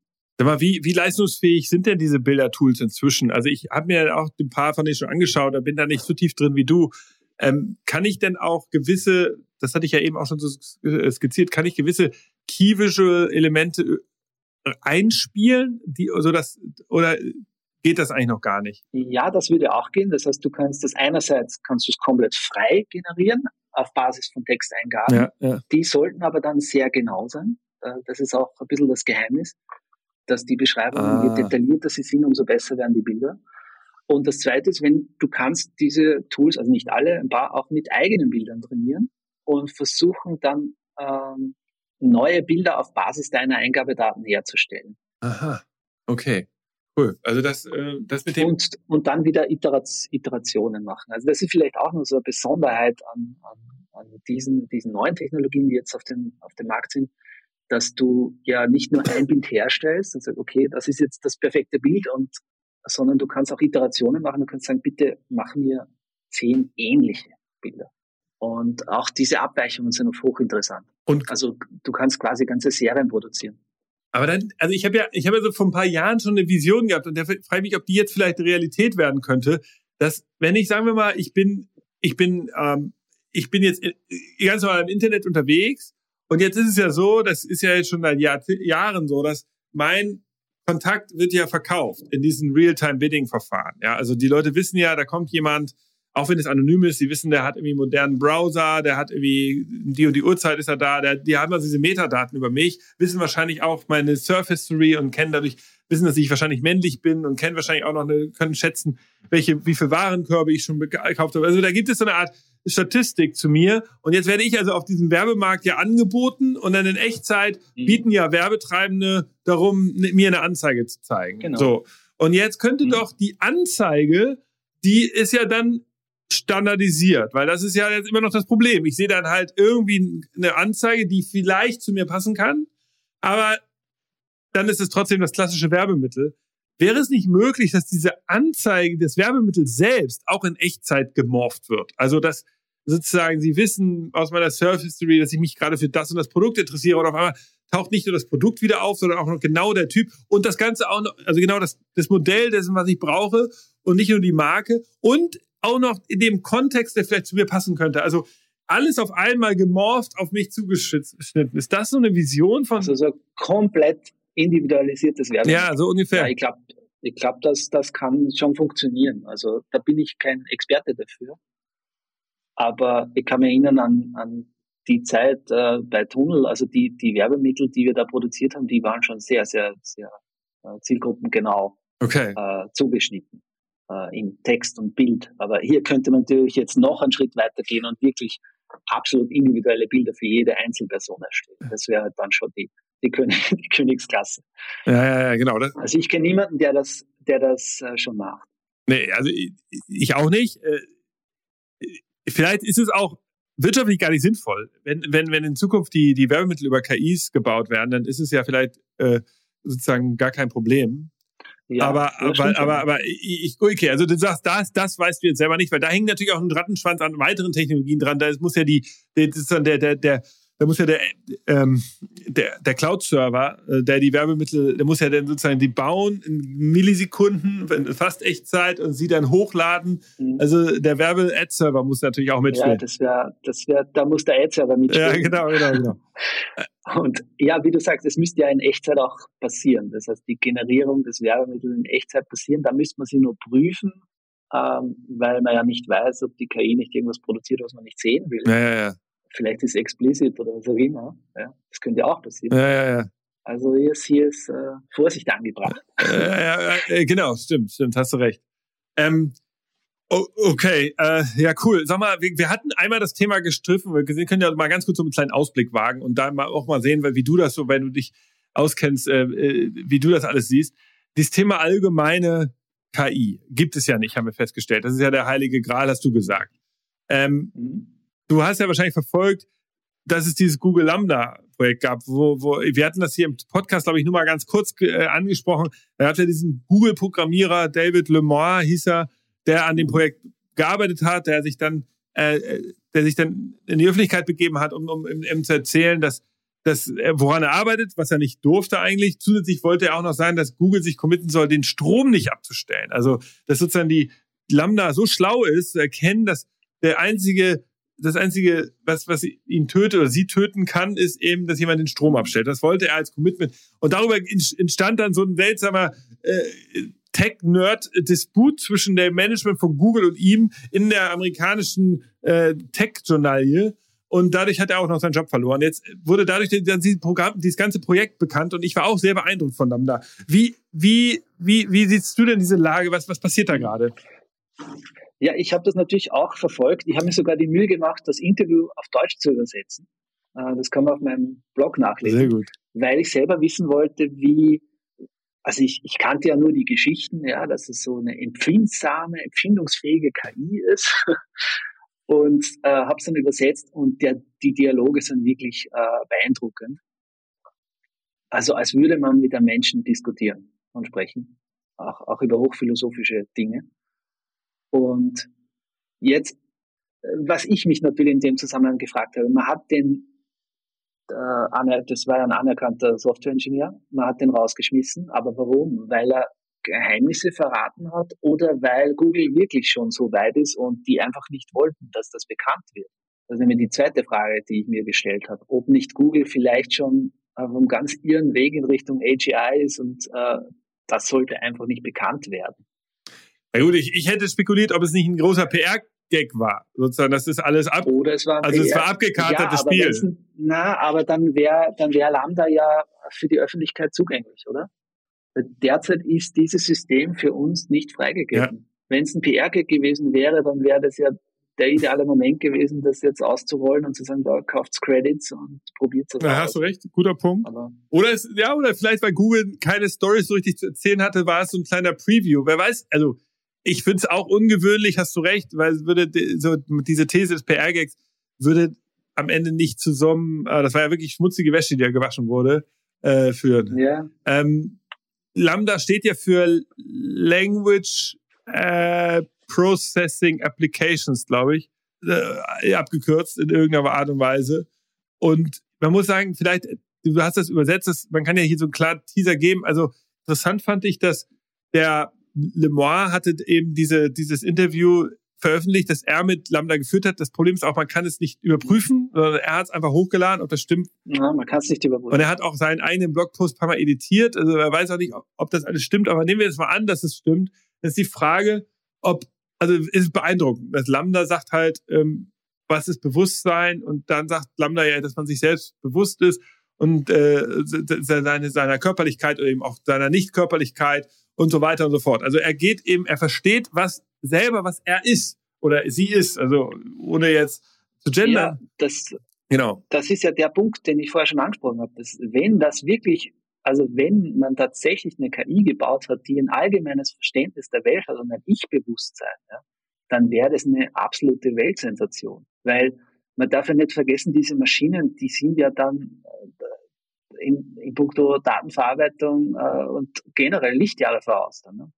Mal, wie, wie leistungsfähig sind denn diese Bilder-Tools inzwischen? Also ich habe mir auch ein paar von denen schon angeschaut, da bin da nicht so tief drin wie du. Ähm, kann ich denn auch gewisse, das hatte ich ja eben auch schon so skizziert, kann ich gewisse kiewische Elemente äh, einspielen, die, so dass, oder geht das eigentlich noch gar nicht? Ja, das würde auch gehen. Das heißt, du kannst das einerseits kannst du es komplett frei generieren auf Basis von Texteingaben. Ja, ja. Die sollten aber dann sehr genau sein. Äh, das ist auch ein bisschen das Geheimnis, dass die Beschreibungen, ah. je detaillierter sie sind, umso besser werden die Bilder. Und das Zweite ist, wenn du kannst diese Tools, also nicht alle, ein paar auch mit eigenen Bildern trainieren und versuchen dann ähm, neue Bilder auf Basis deiner Eingabedaten herzustellen. Aha, okay. Cool. Also das, äh, das mit dem und, und dann wieder Iterationen machen. Also das ist vielleicht auch noch so eine Besonderheit an, an, an diesen, diesen neuen Technologien, die jetzt auf dem, auf dem Markt sind, dass du ja nicht nur ein Bild herstellst und sagst, okay, das ist jetzt das perfekte Bild und sondern du kannst auch Iterationen machen. Du kannst sagen, bitte mach mir zehn ähnliche Bilder. Und auch diese Abweichungen sind hochinteressant. Und also du kannst quasi ganze Serien produzieren. Aber dann, also ich habe ja, ich habe ja so vor ein paar Jahren schon eine Vision gehabt und da frage ich mich, ob die jetzt vielleicht Realität werden könnte, dass wenn ich, sagen wir mal, ich bin, ich bin, ähm, ich bin jetzt ganz normal im Internet unterwegs und jetzt ist es ja so, das ist ja jetzt schon seit Jahr, Jahren so, dass mein Kontakt wird ja verkauft in diesen Real-Time-Bidding-Verfahren. Ja, also die Leute wissen ja, da kommt jemand, auch wenn es anonym ist, die wissen, der hat irgendwie einen modernen Browser, der hat irgendwie die und die Uhrzeit ist er da, der, die haben also diese Metadaten über mich, wissen wahrscheinlich auch meine Surf History und kennen dadurch, wissen, dass ich wahrscheinlich männlich bin und kennen wahrscheinlich auch noch eine, können schätzen, welche, wie viele Warenkörbe ich schon gekauft habe. Also da gibt es so eine Art Statistik zu mir. Und jetzt werde ich also auf diesem Werbemarkt ja angeboten und dann in Echtzeit mhm. bieten ja Werbetreibende darum, mir eine Anzeige zu zeigen. Genau. So. Und jetzt könnte mhm. doch die Anzeige, die ist ja dann standardisiert, weil das ist ja jetzt immer noch das Problem. Ich sehe dann halt irgendwie eine Anzeige, die vielleicht zu mir passen kann, aber dann ist es trotzdem das klassische Werbemittel. Wäre es nicht möglich, dass diese Anzeige des Werbemittels selbst auch in Echtzeit gemorpht wird? Also, dass sozusagen Sie wissen aus meiner Surf History, dass ich mich gerade für das und das Produkt interessiere und auf einmal taucht nicht nur das Produkt wieder auf, sondern auch noch genau der Typ und das Ganze auch noch, also genau das, das Modell dessen, was ich brauche und nicht nur die Marke und auch noch in dem Kontext, der vielleicht zu mir passen könnte. Also alles auf einmal gemorpht, auf mich zugeschnitten. Ist das so eine Vision von? Also so komplett individualisiertes Werbung. Ja, so ungefähr. Ja, ich glaube, ich glaub, dass das kann schon funktionieren. Also da bin ich kein Experte dafür. Aber ich kann mich erinnern an, an die Zeit äh, bei Tunnel, also die, die Werbemittel, die wir da produziert haben, die waren schon sehr, sehr, sehr äh, zielgruppengenau okay. äh, zugeschnitten äh, in Text und Bild. Aber hier könnte man natürlich jetzt noch einen Schritt weiter gehen und wirklich absolut individuelle Bilder für jede Einzelperson erstellen. Das wäre halt dann schon die, die, König, die Königsklasse. Ja, ja, ja genau. Das also ich kenne niemanden, der das, der das äh, schon macht. Nee, also ich, ich auch nicht. Äh, vielleicht ist es auch wirtschaftlich gar nicht sinnvoll. Wenn, wenn, wenn in Zukunft die, die Werbemittel über KIs gebaut werden, dann ist es ja vielleicht äh, sozusagen gar kein Problem. Ja, aber, aber, aber, aber ich, okay, also du sagst, das, das weißt du jetzt selber nicht, weil da hängt natürlich auch ein Rattenschwanz an weiteren Technologien dran. Da muss ja die, das ist dann der, der, der, da muss ja der, ähm, der, der Cloud-Server, äh, der die Werbemittel, der muss ja dann sozusagen die bauen in Millisekunden, fast Echtzeit und sie dann hochladen. Mhm. Also der Werbe-Ad-Server muss natürlich auch mitspielen. Ja, das wäre, das wäre, da muss der Ad-Server mitspielen. Ja, genau, genau, genau. Und ja, wie du sagst, es müsste ja in Echtzeit auch passieren. Das heißt, die Generierung des Werbemittels in Echtzeit passieren, da müsste man sie nur prüfen, ähm, weil man ja nicht weiß, ob die KI nicht irgendwas produziert, was man nicht sehen will. Ja, ja, ja. Vielleicht ist es explicit oder was auch immer. Ja, das könnte ja auch passieren. Ja, ja, ja. Also hier ist, hier ist äh, Vorsicht angebracht. Ja, ja, genau, stimmt, stimmt, hast du recht. Ähm, Oh, okay, äh, ja cool. Sag mal, wir, wir, hatten einmal das Thema gestriffen. Wir können ja mal ganz kurz so einen kleinen Ausblick wagen und da mal auch mal sehen, wie du das so, wenn du dich auskennst, äh, äh, wie du das alles siehst. Dieses Thema allgemeine KI gibt es ja nicht, haben wir festgestellt. Das ist ja der heilige Gral, hast du gesagt. Ähm, mhm. Du hast ja wahrscheinlich verfolgt, dass es dieses Google Lambda Projekt gab, wo, wo wir hatten das hier im Podcast, glaube ich, nur mal ganz kurz äh, angesprochen. Da hat ja diesen Google Programmierer David Lemore hieß er, der an dem Projekt gearbeitet hat, der sich dann, äh, der sich dann in die Öffentlichkeit begeben hat, um, um ihm zu erzählen, dass, dass woran er arbeitet, was er nicht durfte eigentlich. Zusätzlich wollte er auch noch sagen, dass Google sich committen soll, den Strom nicht abzustellen. Also, dass sozusagen die Lambda so schlau ist, zu erkennen, dass der einzige das einzige, was, was ihn tötet oder sie töten kann, ist eben, dass jemand den Strom abstellt. Das wollte er als Commitment. Und darüber entstand dann so ein seltsamer äh, Tech-Nerd-Disput zwischen dem Management von Google und ihm in der amerikanischen äh, Tech-Journalie. Und dadurch hat er auch noch seinen Job verloren. Jetzt wurde dadurch dieses, Programm, dieses ganze Projekt bekannt und ich war auch sehr beeindruckt von Lambda. Wie, wie, wie, wie siehst du denn diese Lage? Was, was passiert da gerade? Ja, ich habe das natürlich auch verfolgt. Ich habe mir sogar die Mühe gemacht, das Interview auf Deutsch zu übersetzen. Äh, das kann man auf meinem Blog nachlesen. Sehr gut. Weil ich selber wissen wollte, wie, also ich, ich kannte ja nur die Geschichten, ja, dass es so eine empfindsame, empfindungsfähige KI ist und äh, habe es dann übersetzt und der, die Dialoge sind wirklich äh, beeindruckend. Also als würde man mit einem Menschen diskutieren und sprechen, auch, auch über hochphilosophische Dinge. Und jetzt, was ich mich natürlich in dem Zusammenhang gefragt habe, man hat den, äh, das war ein anerkannter Softwareingenieur, man hat den rausgeschmissen, aber warum? Weil er Geheimnisse verraten hat oder weil Google wirklich schon so weit ist und die einfach nicht wollten, dass das bekannt wird. Das ist nämlich die zweite Frage, die ich mir gestellt habe, ob nicht Google vielleicht schon auf einem ganz irren Weg in Richtung AGI ist und äh, das sollte einfach nicht bekannt werden. Na gut, ich, ich hätte spekuliert, ob es nicht ein großer PR-Gag war. Sozusagen, das ist alles ab. Oder es war also PR es war abgekartetes ja, Spiel. Na, aber dann wäre dann wär Lambda ja für die Öffentlichkeit zugänglich, oder? Derzeit ist dieses System für uns nicht freigegeben. Ja. Wenn es ein PR-Gag gewesen wäre, dann wäre das ja der ideale Moment gewesen, das jetzt auszurollen und zu sagen, da kauft's Credits und probiert es. Da hast du recht, guter Punkt. Aber oder es, ja, oder vielleicht, weil Google keine Stories so richtig zu erzählen hatte, war es so ein kleiner Preview. Wer weiß, also ich finde es auch ungewöhnlich, hast du recht, weil es würde so diese These des PR-Gags würde am Ende nicht zusammen, äh, das war ja wirklich schmutzige Wäsche, die ja gewaschen wurde, äh, führen. Ja. Ähm, Lambda steht ja für Language äh, Processing Applications, glaube ich, äh, abgekürzt in irgendeiner Art und Weise. Und man muss sagen, vielleicht, du hast das übersetzt, das, man kann ja hier so einen klaren Teaser geben. Also interessant fand ich, dass der Lemoir hatte eben diese, dieses Interview veröffentlicht, das er mit Lambda geführt hat. Das Problem ist auch, man kann es nicht überprüfen, sondern er hat es einfach hochgeladen, ob das stimmt. Ja, man kann es nicht überprüfen. Und er hat auch seinen eigenen Blogpost ein paar Mal editiert. Also er weiß auch nicht, ob das alles stimmt, aber nehmen wir jetzt mal an, dass es stimmt. Das ist die Frage, ob, also ist beeindruckend. Das Lambda sagt halt, ähm, was ist Bewusstsein? Und dann sagt Lambda ja, dass man sich selbst bewusst ist und äh, seine, seiner Körperlichkeit oder eben auch seiner Nichtkörperlichkeit und so weiter und so fort. Also er geht eben, er versteht, was selber, was er ist oder sie ist. Also ohne jetzt zu gendern. Ja, das, genau. das ist ja der Punkt, den ich vorher schon angesprochen habe. Dass, wenn das wirklich, also wenn man tatsächlich eine KI gebaut hat, die ein allgemeines Verständnis der Welt hat und ein Ich-Bewusstsein, ja, dann wäre das eine absolute Weltsensation. Weil man darf ja nicht vergessen, diese Maschinen, die sind ja dann in, in puncto Datenverarbeitung äh, und generell Lichtjahre voraus. Dann, ne?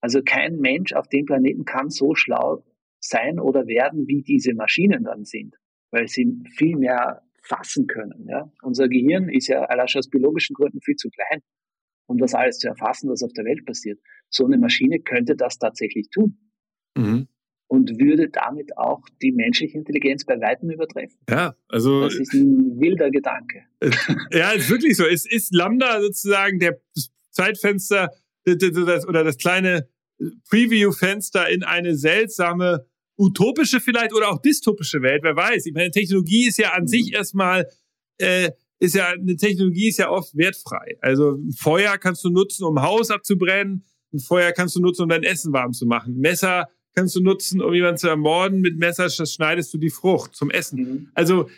Also kein Mensch auf dem Planeten kann so schlau sein oder werden, wie diese Maschinen dann sind, weil sie viel mehr fassen können. Ja? Unser Gehirn ist ja allein schon aus biologischen Gründen viel zu klein, um das alles zu erfassen, was auf der Welt passiert. So eine Maschine könnte das tatsächlich tun. Mhm. Und würde damit auch die menschliche Intelligenz bei weitem übertreffen. Ja, also. Das ist ein wilder Gedanke. Ja, ist wirklich so. Es ist Lambda sozusagen der Zeitfenster oder das kleine Preview-Fenster in eine seltsame utopische vielleicht oder auch dystopische Welt, wer weiß. Ich meine, Technologie ist ja an sich mhm. erstmal, äh, ist ja, eine Technologie ist ja oft wertfrei. Also ein Feuer kannst du nutzen, um ein Haus abzubrennen, ein Feuer kannst du nutzen, um dein Essen warm zu machen. Messer kannst du nutzen, um jemanden zu ermorden. Mit Messer schneidest du die Frucht zum Essen. Mhm. Also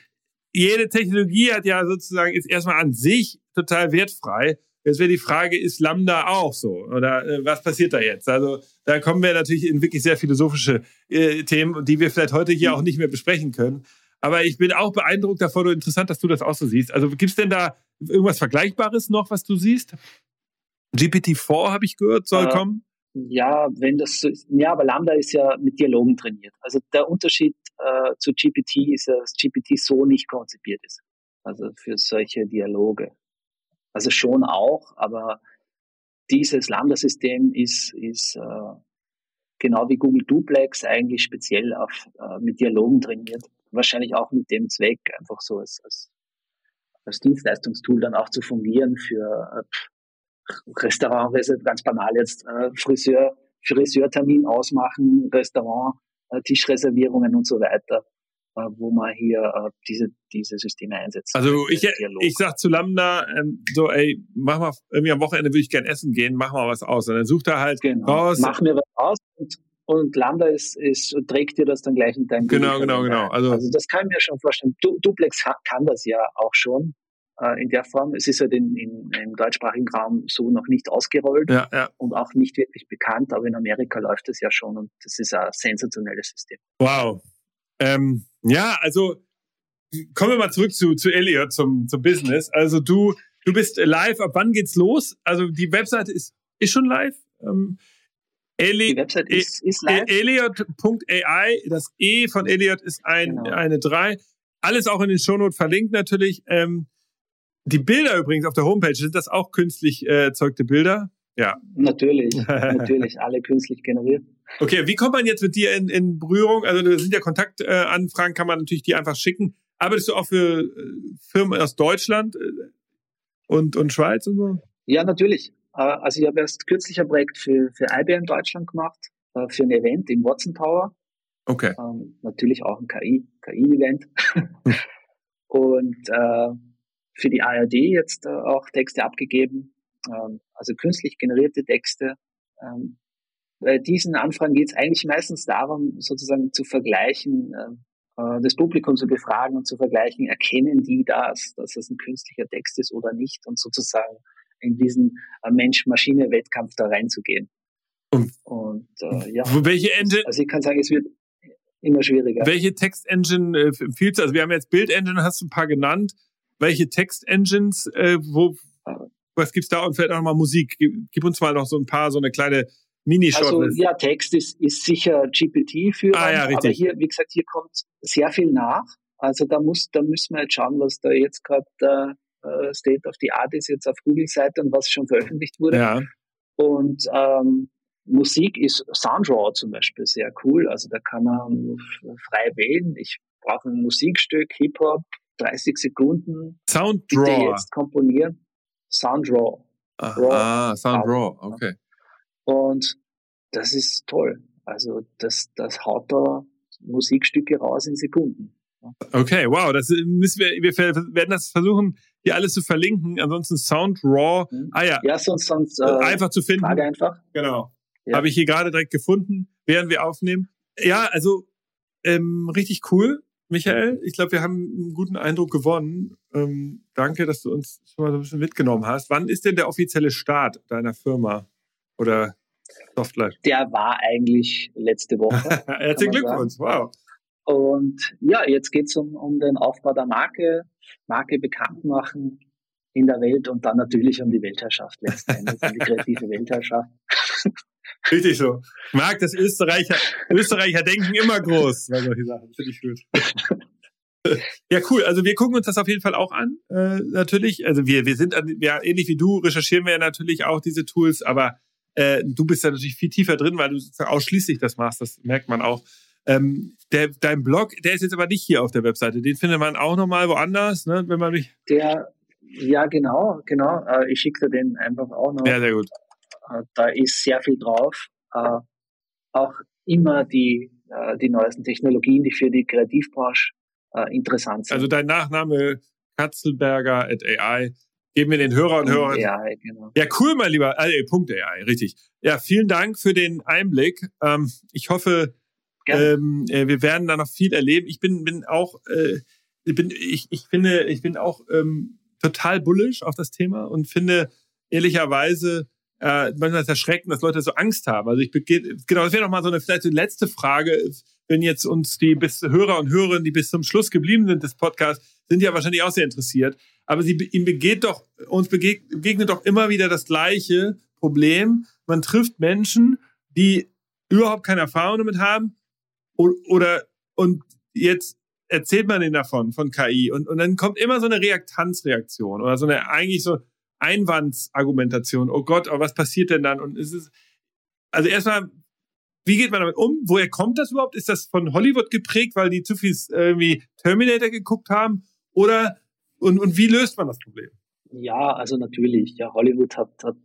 jede Technologie hat ja sozusagen, ist erstmal an sich total wertfrei. Jetzt wäre die Frage, ist Lambda auch so? Oder äh, was passiert da jetzt? Also da kommen wir natürlich in wirklich sehr philosophische äh, Themen, die wir vielleicht heute hier auch nicht mehr besprechen können. Aber ich bin auch beeindruckt davon und interessant, dass du das auch so siehst. Also gibt es denn da irgendwas Vergleichbares noch, was du siehst? GPT-4 habe ich gehört, soll äh, kommen. Ja, wenn das so ist. Ja, aber Lambda ist ja mit Dialogen trainiert. Also der Unterschied äh, zu GPT ist, dass GPT so nicht konzipiert ist. Also für solche Dialoge. Also schon auch, aber dieses Lambda-System ist, ist äh, genau wie Google Duplex eigentlich speziell auf, äh, mit Dialogen trainiert. Wahrscheinlich auch mit dem Zweck, einfach so als, als, als Dienstleistungstool dann auch zu fungieren für äh, Restaurant, ganz banal jetzt, äh, Friseur, Friseurtermin ausmachen, Restaurant, äh, Tischreservierungen und so weiter. Äh, wo man hier äh, diese, diese Systeme einsetzt. Also ich, ich sag zu Lambda ähm, so, ey, mach mal, irgendwie am Wochenende würde ich gern essen gehen, mach mal was aus. Und dann sucht er halt genau. raus. Mach mir was aus und, und Lambda ist, ist, trägt dir das dann gleich in dein Genau, genau, genau. Also, also das kann ich mir schon vorstellen. Du, Duplex kann das ja auch schon in der Form. Es ist halt in, in, im deutschsprachigen Raum so noch nicht ausgerollt ja, ja. und auch nicht wirklich bekannt, aber in Amerika läuft das ja schon und das ist ein sensationelles System. Wow. Ähm, ja, also kommen wir mal zurück zu, zu Elliot, zum, zum Business. Also du du bist live. Ab wann geht's los? Also die Webseite ist, ist schon live. Ähm, Eli die Website ist, ist live. Elliot.ai, das E von Elliot ist ein, genau. eine 3. Alles auch in den Shownotes verlinkt natürlich. Ähm, die Bilder übrigens auf der Homepage, sind das auch künstlich äh, erzeugte Bilder? Ja. Natürlich, natürlich, alle künstlich generiert. Okay, wie kommt man jetzt mit dir in, in Berührung? Also da sind ja Kontaktanfragen, äh, kann man natürlich die einfach schicken. Arbeitest du auch für äh, Firmen aus Deutschland äh, und, und Schweiz und so? Ja, natürlich. Also ich habe erst kürzlich ein Projekt für, für IBM Deutschland gemacht, für ein Event im Watson Tower. Okay. Ähm, natürlich auch ein KI, KI-Event. und äh, für die ARD jetzt äh, auch Texte abgegeben, ähm, also künstlich generierte Texte. Ähm, bei diesen Anfragen geht es eigentlich meistens darum, sozusagen zu vergleichen, äh, äh, das Publikum zu befragen und zu vergleichen, erkennen die das, dass es ein künstlicher Text ist oder nicht und sozusagen in diesen äh, Mensch-Maschine-Wettkampf da reinzugehen. Und, und äh, ja. Welche Engine? Also ich kann sagen, es wird immer schwieriger. Welche Text-Engine empfiehlst du? Also wir haben jetzt Bild-Engine, hast du ein paar genannt. Welche Text-Engines, äh, wo, was gibt's da? Und vielleicht auch nochmal Musik. Gib, gib, uns mal noch so ein paar, so eine kleine Mini-Shot. Also ja, Text ist, ist sicher GPT für. Ah, ja. Aber hier, wie gesagt, hier kommt sehr viel nach. Also da muss, da müssen wir jetzt schauen, was da jetzt gerade äh, State of the Art ist jetzt auf Google-Seite und was schon veröffentlicht wurde. Ja. Und ähm, Musik ist Soundraw zum Beispiel sehr cool. Also da kann man frei wählen. Ich brauche ein Musikstück, Hip-Hop, 30 Sekunden. Soundraw. Bitte jetzt komponieren. Soundraw. Ah, Soundraw, okay. Und das ist toll. Also das, das haut da Musikstücke raus in Sekunden. Okay, wow, das müssen wir, wir werden das versuchen, hier alles zu verlinken. Ansonsten Sound Raw. Mhm. Ah ja. Ja, sonst, sonst äh, einfach zu finden. Frage einfach. Genau. Ja. Habe ich hier gerade direkt gefunden, während wir aufnehmen. Ja, also ähm, richtig cool, Michael. Ich glaube, wir haben einen guten Eindruck gewonnen. Ähm, danke, dass du uns schon mal so ein bisschen mitgenommen hast. Wann ist denn der offizielle Start deiner Firma oder Softlife? Der war eigentlich letzte Woche. Herzlichen Glückwunsch, wow. Und ja, jetzt geht's um, um den Aufbau der Marke, Marke bekannt machen in der Welt und dann natürlich um die Weltherrschaft letztendlich, um die kreative Weltherrschaft. Richtig so. Ich mag das Österreicher, Österreicher denken immer groß bei solchen Sachen. Finde ich gut. Ja, cool. Also wir gucken uns das auf jeden Fall auch an. Äh, natürlich. Also wir, wir sind ja ähnlich wie du, recherchieren wir ja natürlich auch diese Tools, aber äh, du bist ja natürlich viel tiefer drin, weil du ausschließlich das machst. Das merkt man auch. Ähm, der, dein Blog, der ist jetzt aber nicht hier auf der Webseite. Den findet man auch nochmal woanders, ne, wenn man mich. Der, ja, genau, genau. Äh, ich schicke dir den einfach auch noch. Ja, sehr gut. Äh, da ist sehr viel drauf. Äh, auch immer die, äh, die neuesten Technologien, die für die Kreativbranche interessant sind. Also dein Nachname Katzelberger at AI. Geben wir den Hörer und Hörern. AI, genau. Ja, cool, mein Lieber. Äh, Punkt AI, richtig. Ja, vielen Dank für den Einblick. Ähm, ich hoffe, ähm, äh, wir werden da noch viel erleben. Ich bin, bin auch, äh, bin, ich, ich finde, ich bin auch ähm, total bullish auf das Thema und finde ehrlicherweise äh, manchmal ist erschreckend, dass Leute so Angst haben. Also ich genau, das wäre noch mal so eine vielleicht eine letzte Frage, wenn jetzt uns die bis Hörer und Hörerinnen, die bis zum Schluss geblieben sind des Podcasts, sind ja wahrscheinlich auch sehr interessiert. Aber sie ihm begeht doch uns begegnet doch immer wieder das gleiche Problem. Man trifft Menschen, die überhaupt keine Erfahrung damit haben oder und jetzt erzählt man ihnen davon, von KI. Und, und dann kommt immer so eine Reaktanzreaktion oder so eine eigentlich so Einwandsargumentation. Oh Gott, aber was passiert denn dann? Und es ist, also erstmal, wie geht man damit um? Woher kommt das überhaupt? Ist das von Hollywood geprägt, weil die zu viel irgendwie Terminator geguckt haben? Oder, und, und wie löst man das Problem? Ja, also natürlich. Ja, Hollywood hat, hat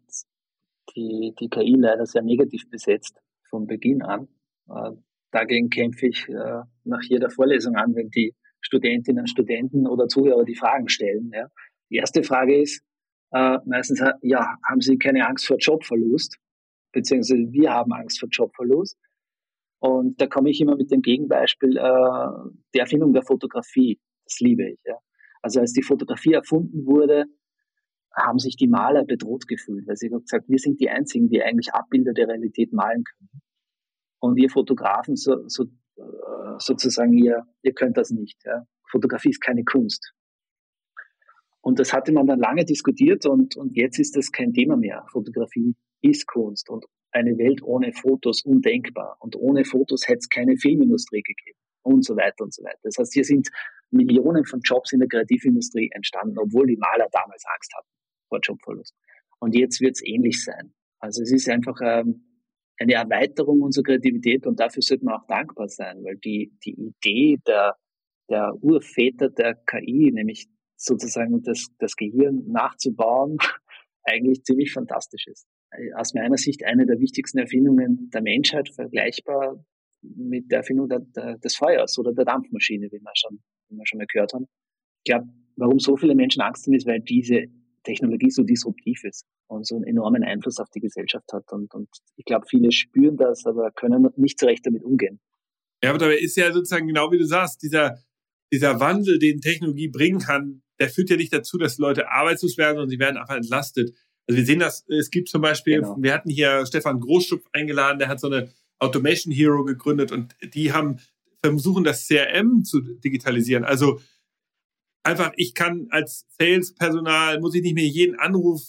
die, die KI leider sehr negativ besetzt von Beginn an. Äh, dagegen kämpfe ich äh, nach jeder Vorlesung an, wenn die Studentinnen und Studenten oder Zuhörer die Fragen stellen. Ja. Die erste Frage ist äh, meistens, ja, haben Sie keine Angst vor Jobverlust? Beziehungsweise wir haben Angst vor Jobverlust. Und da komme ich immer mit dem Gegenbeispiel äh, der Erfindung der Fotografie. Das liebe ich. Ja. Also als die Fotografie erfunden wurde, haben sich die Maler bedroht gefühlt, weil sie gesagt, wir sind die Einzigen, die eigentlich Abbilder der Realität malen können. Und ihr Fotografen so, so, äh, sozusagen, ihr, ihr könnt das nicht. Ja. Fotografie ist keine Kunst. Und das hatte man dann lange diskutiert und, und jetzt ist das kein Thema mehr. Fotografie ist Kunst und eine Welt ohne Fotos undenkbar. Und ohne Fotos hätte es keine Filmindustrie gegeben und so weiter und so weiter. Das heißt, hier sind Millionen von Jobs in der Kreativindustrie entstanden, obwohl die Maler damals Angst hatten vor Jobverlust. Und jetzt wird es ähnlich sein. Also es ist einfach ähm, eine Erweiterung unserer Kreativität und dafür sollte man auch dankbar sein, weil die, die Idee der, der Urväter der KI, nämlich sozusagen das, das Gehirn nachzubauen, eigentlich ziemlich fantastisch ist. Aus meiner Sicht eine der wichtigsten Erfindungen der Menschheit, vergleichbar mit der Erfindung der, der, des Feuers oder der Dampfmaschine, wie wir schon, wie wir schon mal gehört haben. Ich glaube, warum so viele Menschen Angst haben, ist, weil diese Technologie so disruptiv ist und so einen enormen Einfluss auf die Gesellschaft hat. Und, und ich glaube, viele spüren das, aber können nicht so recht damit umgehen. Ja, aber dabei ist ja sozusagen genau wie du sagst, dieser, dieser Wandel, den Technologie bringen kann, der führt ja nicht dazu, dass Leute arbeitslos werden und sie werden einfach entlastet. Also wir sehen das, es gibt zum Beispiel, genau. wir hatten hier Stefan Großschupf eingeladen, der hat so eine Automation Hero gegründet und die haben versuchen, das CRM zu digitalisieren. Also einfach, ich kann als Sales-Personal, muss ich nicht mehr jeden Anruf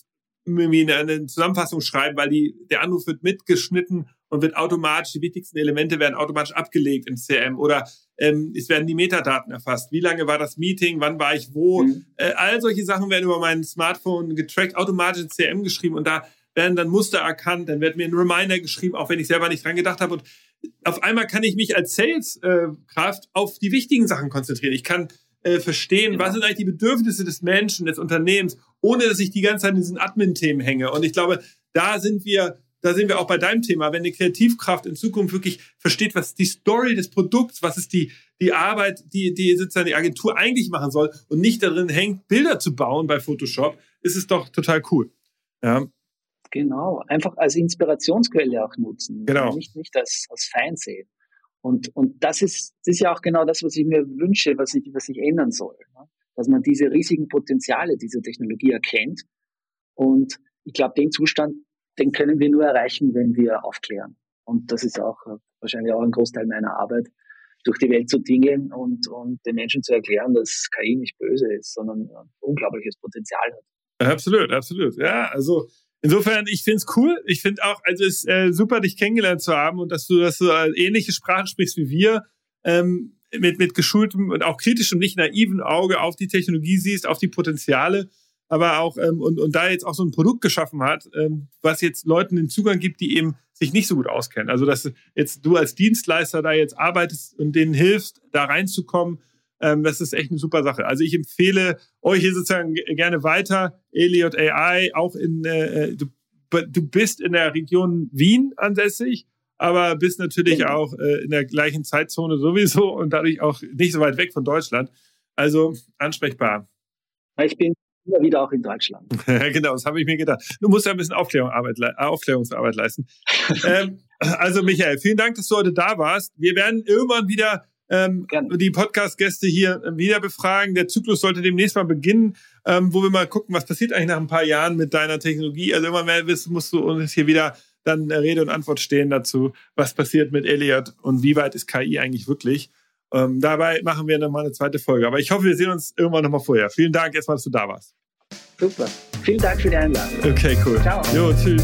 irgendwie eine Zusammenfassung schreiben, weil die, der Anruf wird mitgeschnitten und wird automatisch, die wichtigsten Elemente werden automatisch abgelegt im CRM oder ähm, es werden die Metadaten erfasst. Wie lange war das Meeting? Wann war ich wo? Mhm. Äh, all solche Sachen werden über mein Smartphone getrackt, automatisch ins CRM geschrieben und da werden dann Muster erkannt, dann wird mir ein Reminder geschrieben, auch wenn ich selber nicht dran gedacht habe und auf einmal kann ich mich als Sales-Kraft auf die wichtigen Sachen konzentrieren. Ich kann äh, verstehen, genau. was sind eigentlich die Bedürfnisse des Menschen, des Unternehmens, ohne dass ich die ganze Zeit in diesen Admin-Themen hänge. Und ich glaube, da sind wir da sind wir auch bei deinem Thema, wenn eine Kreativkraft in Zukunft wirklich versteht, was die Story des Produkts, was ist die, die Arbeit, die, die sozusagen die Agentur eigentlich machen soll und nicht darin hängt, Bilder zu bauen bei Photoshop, ist es doch total cool. Ja. Genau, einfach als Inspirationsquelle auch nutzen. Genau. Nicht, nicht als, als Feind sehen. Und, und das ist, das ist ja auch genau das, was ich mir wünsche, was ich, was ich ändern soll. Ne? Dass man diese riesigen Potenziale dieser Technologie erkennt. Und ich glaube, den Zustand den können wir nur erreichen, wenn wir aufklären. Und das ist auch äh, wahrscheinlich auch ein Großteil meiner Arbeit, durch die Welt zu dingeln und, und den Menschen zu erklären, dass KI nicht böse ist, sondern ein unglaubliches Potenzial hat. Absolut, absolut. Ja, also insofern, ich finde es cool. Ich finde auch, also es ist äh, super, dich kennengelernt zu haben und dass du, dass du äh, ähnliche Sprachen sprichst wie wir. Ähm, mit, mit geschultem und auch kritischem, nicht naiven Auge auf die Technologie siehst, auf die Potenziale aber auch ähm, und, und da jetzt auch so ein Produkt geschaffen hat, ähm, was jetzt Leuten den Zugang gibt, die eben sich nicht so gut auskennen. Also dass jetzt du als Dienstleister da jetzt arbeitest und denen hilfst, da reinzukommen, ähm, das ist echt eine super Sache. Also ich empfehle euch hier sozusagen gerne weiter. Elliot AI, auch in äh, du, du bist in der Region Wien ansässig, aber bist natürlich genau. auch äh, in der gleichen Zeitzone sowieso und dadurch auch nicht so weit weg von Deutschland. Also ansprechbar. Ich bin immer wieder auch in Deutschland. genau, das habe ich mir gedacht. Du musst ja ein bisschen Aufklärungsarbeit, Aufklärungsarbeit leisten. ähm, also Michael, vielen Dank, dass du heute da warst. Wir werden irgendwann wieder ähm, die Podcast-Gäste hier äh, wieder befragen. Der Zyklus sollte demnächst mal beginnen, ähm, wo wir mal gucken, was passiert eigentlich nach ein paar Jahren mit deiner Technologie. Also immer mehr musst du uns hier wieder dann Rede und Antwort stehen dazu, was passiert mit Elliot und wie weit ist KI eigentlich wirklich. Ähm, dabei machen wir nochmal eine zweite Folge. Aber ich hoffe, wir sehen uns irgendwann nochmal vorher. Vielen Dank erstmal, dass du da warst. Super. Vielen Dank für die Einladung. Okay, cool. Ciao. Jo, tschüss.